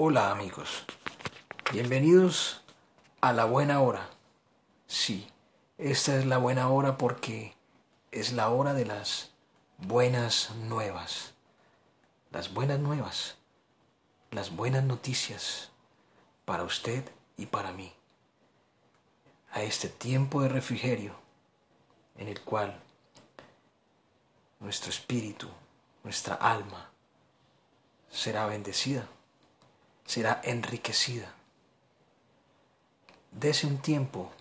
Hola amigos, bienvenidos a la buena hora. Sí, esta es la buena hora porque es la hora de las buenas nuevas. Las buenas nuevas, las buenas noticias para usted y para mí. A este tiempo de refrigerio en el cual nuestro espíritu, nuestra alma será bendecida será enriquecida. Dese un tiempo,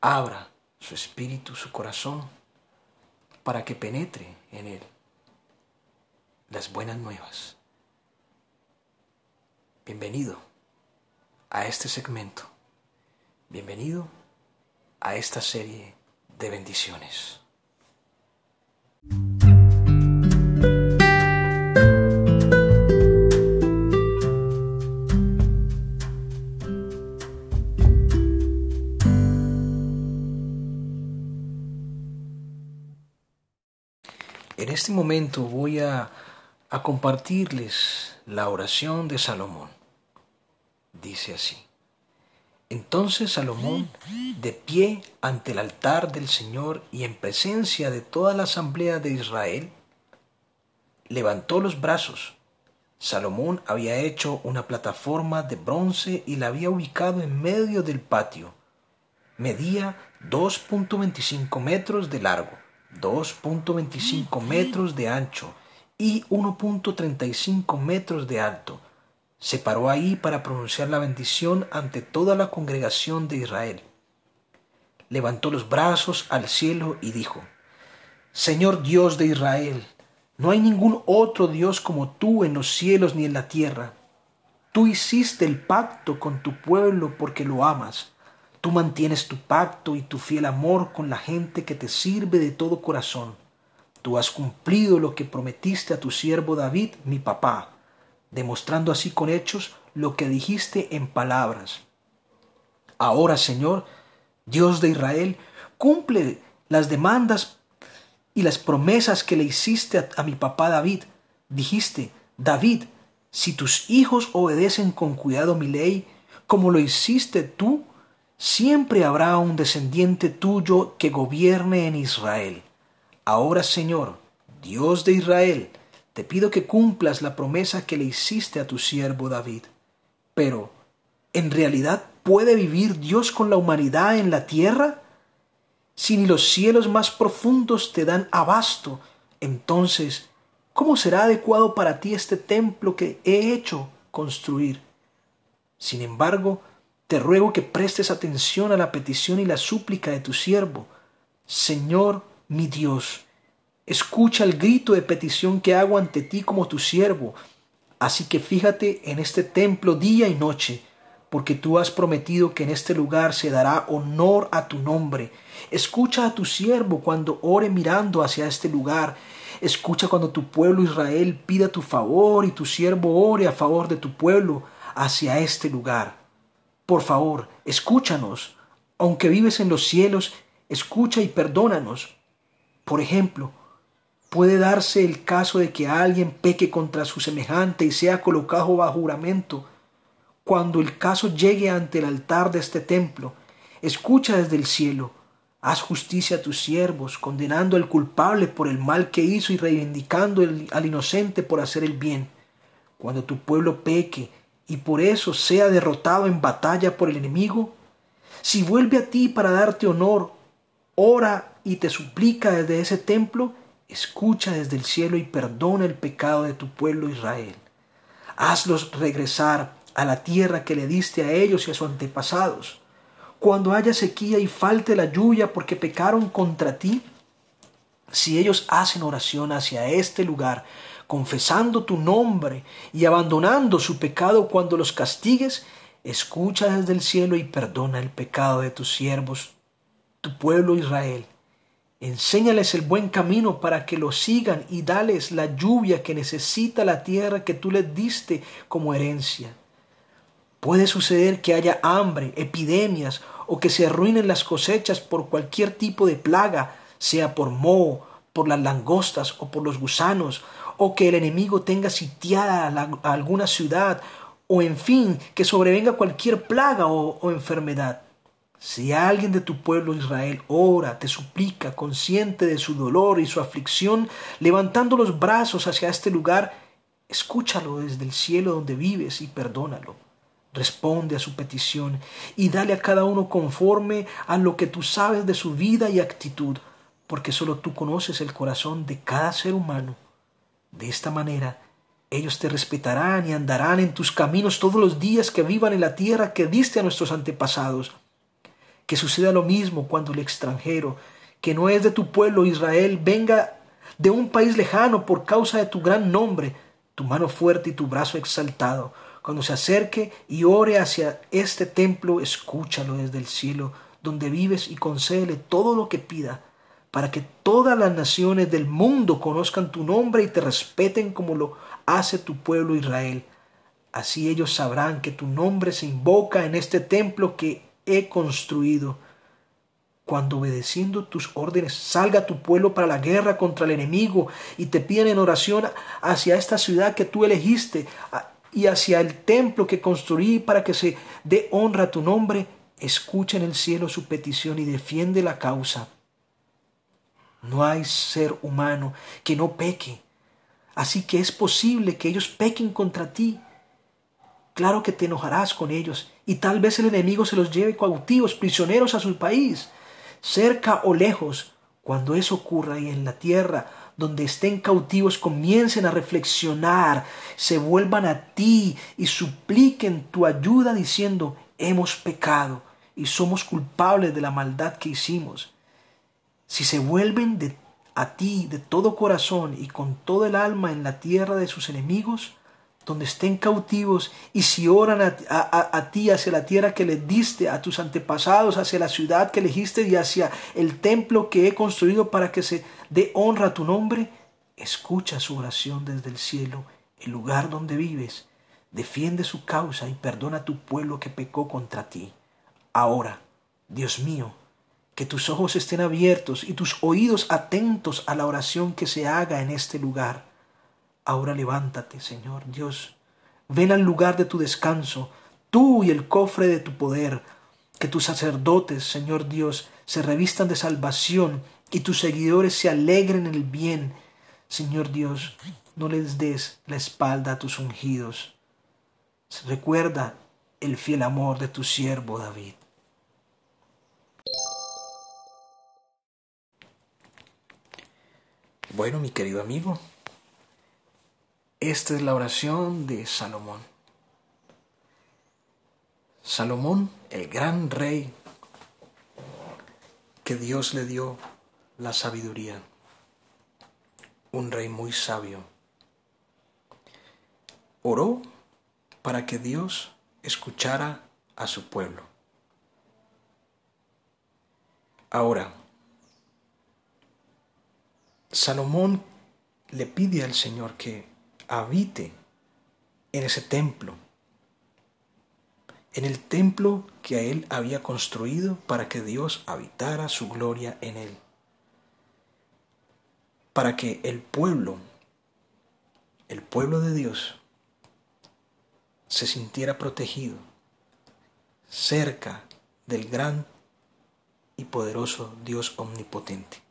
abra su espíritu, su corazón, para que penetre en él las buenas nuevas. Bienvenido a este segmento. Bienvenido a esta serie de bendiciones. Este momento voy a, a compartirles la oración de Salomón. Dice así. Entonces Salomón, de pie ante el altar del Señor y en presencia de toda la asamblea de Israel, levantó los brazos. Salomón había hecho una plataforma de bronce y la había ubicado en medio del patio. Medía 2.25 metros de largo 2.25 metros de ancho y 1.35 metros de alto. Se paró ahí para pronunciar la bendición ante toda la congregación de Israel. Levantó los brazos al cielo y dijo, Señor Dios de Israel, no hay ningún otro Dios como tú en los cielos ni en la tierra. Tú hiciste el pacto con tu pueblo porque lo amas Tú mantienes tu pacto y tu fiel amor con la gente que te sirve de todo corazón. Tú has cumplido lo que prometiste a tu siervo David, mi papá, demostrando así con hechos lo que dijiste en palabras. Ahora, Señor, Dios de Israel, cumple las demandas y las promesas que le hiciste a, mi papá David. Dijiste, David, si tus hijos obedecen con cuidado mi ley, como lo hiciste tú, siempre habrá un descendiente tuyo que gobierne en Israel. Ahora, Señor, Dios de Israel, te pido que cumplas la promesa que le hiciste a tu siervo David. Pero, ¿en realidad puede vivir Dios con la humanidad en la tierra? Si ni los cielos más profundos te dan abasto, entonces, ¿cómo será adecuado para ti este templo que he hecho construir? Sin embargo, te ruego que prestes atención a la petición y la súplica de tu siervo. Señor mi Dios, escucha el grito de petición que hago ante ti como tu siervo. Así que fíjate en este templo día y noche, porque tú has prometido que en este lugar se dará honor a tu nombre. Escucha a tu siervo cuando ore mirando hacia este lugar. Escucha cuando tu pueblo Israel pida tu favor y tu siervo ore a favor de tu pueblo hacia este lugar. Por favor, escúchanos. Aunque vives en los cielos, escucha y perdónanos. Por ejemplo, puede darse el caso de que alguien peque contra su semejante y sea colocado bajo juramento. Cuando el caso llegue ante el altar de este templo, escucha desde el cielo. Haz justicia a tus siervos, condenando al culpable por el mal que hizo y reivindicando al inocente por hacer el bien. Cuando tu pueblo peque y por eso sea derrotado en batalla por el enemigo? Si vuelve a ti para darte honor, ora y te suplica desde ese templo, escucha desde el cielo y perdona el pecado de tu pueblo Israel. Hazlos regresar a la tierra que le diste a ellos y a sus antepasados. Cuando haya sequía y falte la lluvia porque pecaron contra ti, si ellos hacen oración hacia este lugar, confesando tu nombre y abandonando su pecado cuando los castigues, escucha desde el cielo y perdona el pecado de tus siervos, tu pueblo Israel. Enséñales el buen camino para que lo sigan y dales la lluvia que necesita la tierra que tú les diste como herencia. Puede suceder que haya hambre, epidemias o que se arruinen las cosechas por cualquier tipo de plaga, sea por moho, por las langostas o por los gusanos, o que el enemigo tenga sitiada alguna ciudad, o en fin, que sobrevenga cualquier plaga o, o enfermedad. Si alguien de tu pueblo Israel ora, te suplica, consciente de su dolor y su aflicción, levantando los brazos hacia este lugar, escúchalo desde el cielo donde vives y perdónalo. Responde a su petición y dale a cada uno conforme a lo que tú sabes de su vida y actitud, porque solo tú conoces el corazón de cada ser humano. De esta manera, ellos te respetarán y andarán en tus caminos todos los días que vivan en la tierra que diste a nuestros antepasados que suceda lo mismo cuando el extranjero, que no es de tu pueblo Israel, venga de un país lejano por causa de tu gran nombre, tu mano fuerte y tu brazo exaltado. Cuando se acerque y ore hacia este templo, escúchalo desde el cielo, donde vives y concédele todo lo que pida, para que todas las naciones del mundo conozcan tu nombre y te respeten como lo hace tu pueblo Israel. Así ellos sabrán que tu nombre se invoca en este templo que he construido. Cuando obedeciendo tus órdenes salga tu pueblo para la guerra contra el enemigo y te piden en oración hacia esta ciudad que tú elegiste y hacia el templo que construí para que se dé honra a tu nombre, escucha en el cielo su petición y defiende la causa. No hay ser humano que no peque, así que es posible que ellos pequen contra ti Claro que te enojarás con ellos y tal vez el enemigo se los lleve cautivos, prisioneros a su país, cerca o lejos. Cuando eso ocurra y en la tierra donde estén cautivos comiencen a reflexionar, se vuelvan a ti y supliquen tu ayuda diciendo, hemos pecado y somos culpables de la maldad que hicimos. Si se vuelven de, a ti de todo corazón y con todo el alma en la tierra de sus enemigos, donde estén cautivos, y si oran a, ti hacia la tierra que le diste a tus antepasados, hacia la ciudad que elegiste y hacia el templo que he construido para que se dé honra a tu nombre, escucha su oración desde el cielo, el lugar donde vives, defiende su causa y perdona a tu pueblo que pecó contra ti. Ahora, Dios mío, que tus ojos estén abiertos y tus oídos atentos a la oración que se haga en este lugar Ahora levántate, Señor Dios, ven al lugar de tu descanso, tú y el cofre de tu poder, que tus sacerdotes, Señor Dios, se revistan de salvación y tus seguidores se alegren en el bien. Señor Dios, no les des la espalda a tus ungidos. Recuerda el fiel amor de tu siervo David. Bueno, mi querido amigo, esta es la oración de Salomón. Salomón, el gran rey que Dios le dio la sabiduría, un rey muy sabio, oró para que Dios escuchara a su pueblo. Ahora, Salomón le pide al Señor que habite en ese templo, en el templo que él había construido para que Dios habitara su gloria en él, para que el pueblo, el pueblo de Dios, se sintiera protegido cerca del gran y poderoso Dios omnipotente.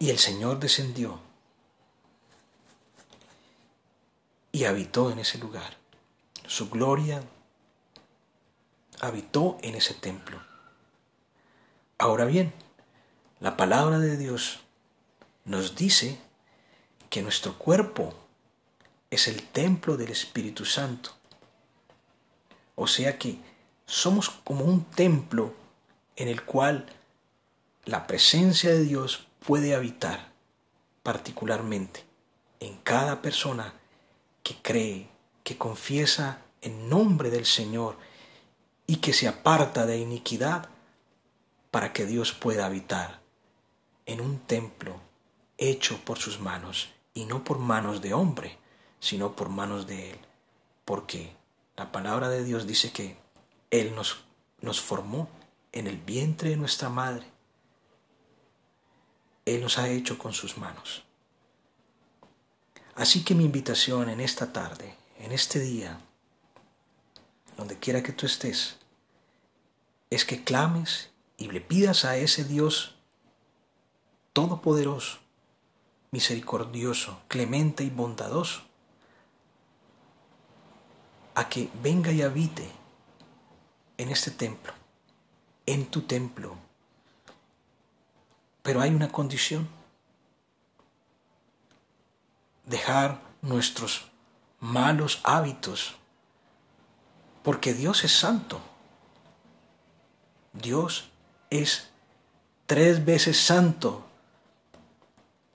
Y el Señor descendió y habitó en ese lugar. Su gloria habitó en ese templo. Ahora bien, la palabra de Dios nos dice que nuestro cuerpo es el templo del Espíritu Santo. O sea que somos como un templo en el cual la presencia de Dios puede habitar particularmente en cada persona que cree, que confiesa en nombre del Señor y que se aparta de iniquidad para que Dios pueda habitar en un templo hecho por sus manos y no por manos de hombre, sino por manos de Él. Porque la palabra de Dios dice que Él nos, nos formó en el vientre de nuestra madre. Él nos ha hecho con sus manos. Así que mi invitación en esta tarde, en este día, donde quiera que tú estés, es que clames y le pidas a ese Dios todopoderoso, misericordioso, clemente y bondadoso, a que venga y habite en este templo, en tu templo. Pero hay una condición. Dejar nuestros malos hábitos, porque Dios es santo. Dios es tres veces santo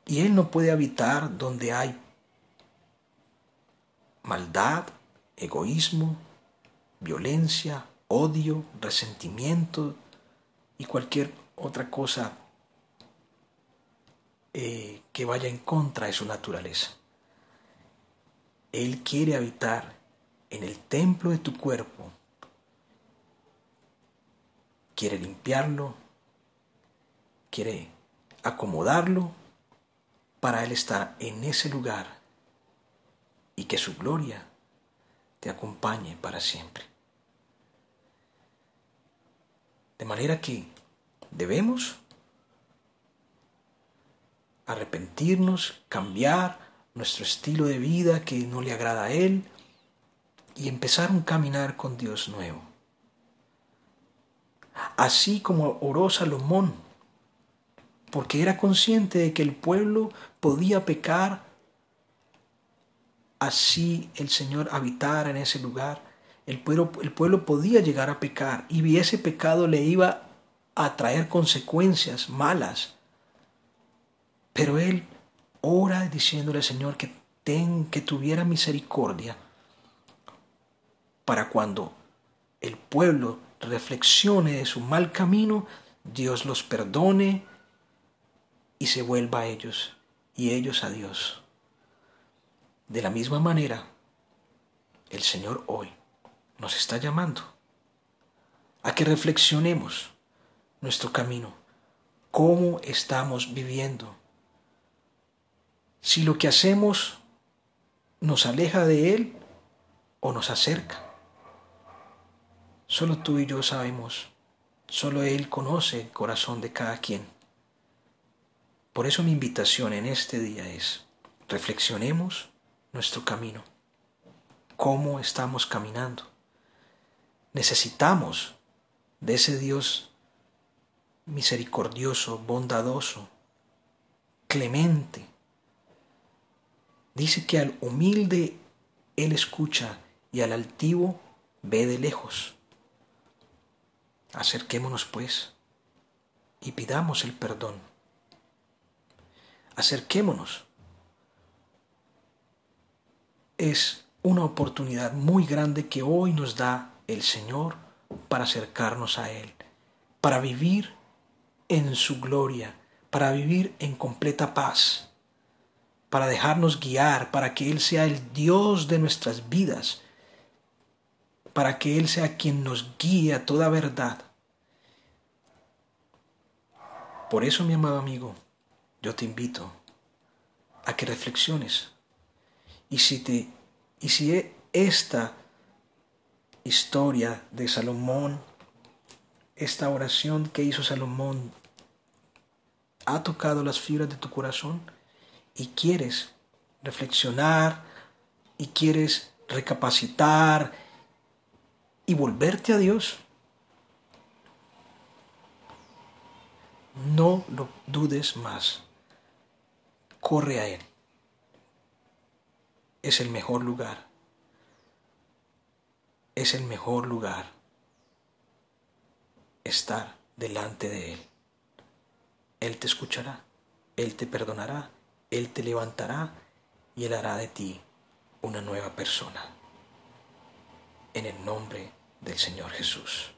y Él no puede habitar donde hay maldad, egoísmo, violencia, odio, resentimiento y cualquier otra cosa eh, que vaya en contra de su naturaleza. Él quiere habitar en el templo de tu cuerpo. Quiere limpiarlo, quiere acomodarlo para Él estar en ese lugar y que su gloria te acompañe para siempre. De manera que debemos arrepentirnos, cambiar nuestro estilo de vida que no le agrada a Él y empezar un caminar con Dios nuevo. Así como oró Salomón, porque era consciente de que el pueblo podía pecar, así el Señor habitara en ese lugar el pueblo, el pueblo podía llegar a pecar y ese pecado le iba a traer consecuencias malas. Pero él ora diciéndole al Señor que, ten, que tuviera misericordia para cuando el pueblo reflexione de su mal camino, Dios los perdone y se vuelva a ellos y ellos a Dios. De la misma manera, el Señor hoy nos está llamando a que reflexionemos nuestro camino, cómo estamos viviendo. Si lo que hacemos nos aleja de Él o nos acerca. Solo tú y yo sabemos, solo Él conoce el corazón de cada quien. Por eso mi invitación en este día es, reflexionemos nuestro camino, cómo estamos caminando Necesitamos de ese Dios misericordioso, bondadoso, clemente. Dice que al humilde Él escucha y al altivo ve de lejos. Acerquémonos pues y pidamos el perdón. Acerquémonos. Es una oportunidad muy grande que hoy nos da el Señor para acercarnos a Él, para vivir en su gloria, para vivir en completa paz, para dejarnos guiar, para que Él sea el Dios de nuestras vidas, para que Él sea quien nos guíe a toda verdad. Por eso, mi amado amigo, yo te invito a que reflexiones. Y si te y si esta historia de Salomón, esta oración que hizo Salomón, ha tocado las fibras de tu corazón y quieres reflexionar y quieres recapacitar y volverte a Dios, no lo dudes más. Corre a Él. Es el mejor lugar es el mejor lugar estar delante de Él. Él te escuchará, Él te perdonará, Él te levantará y Él hará de ti una nueva persona. En el nombre del Señor Jesús.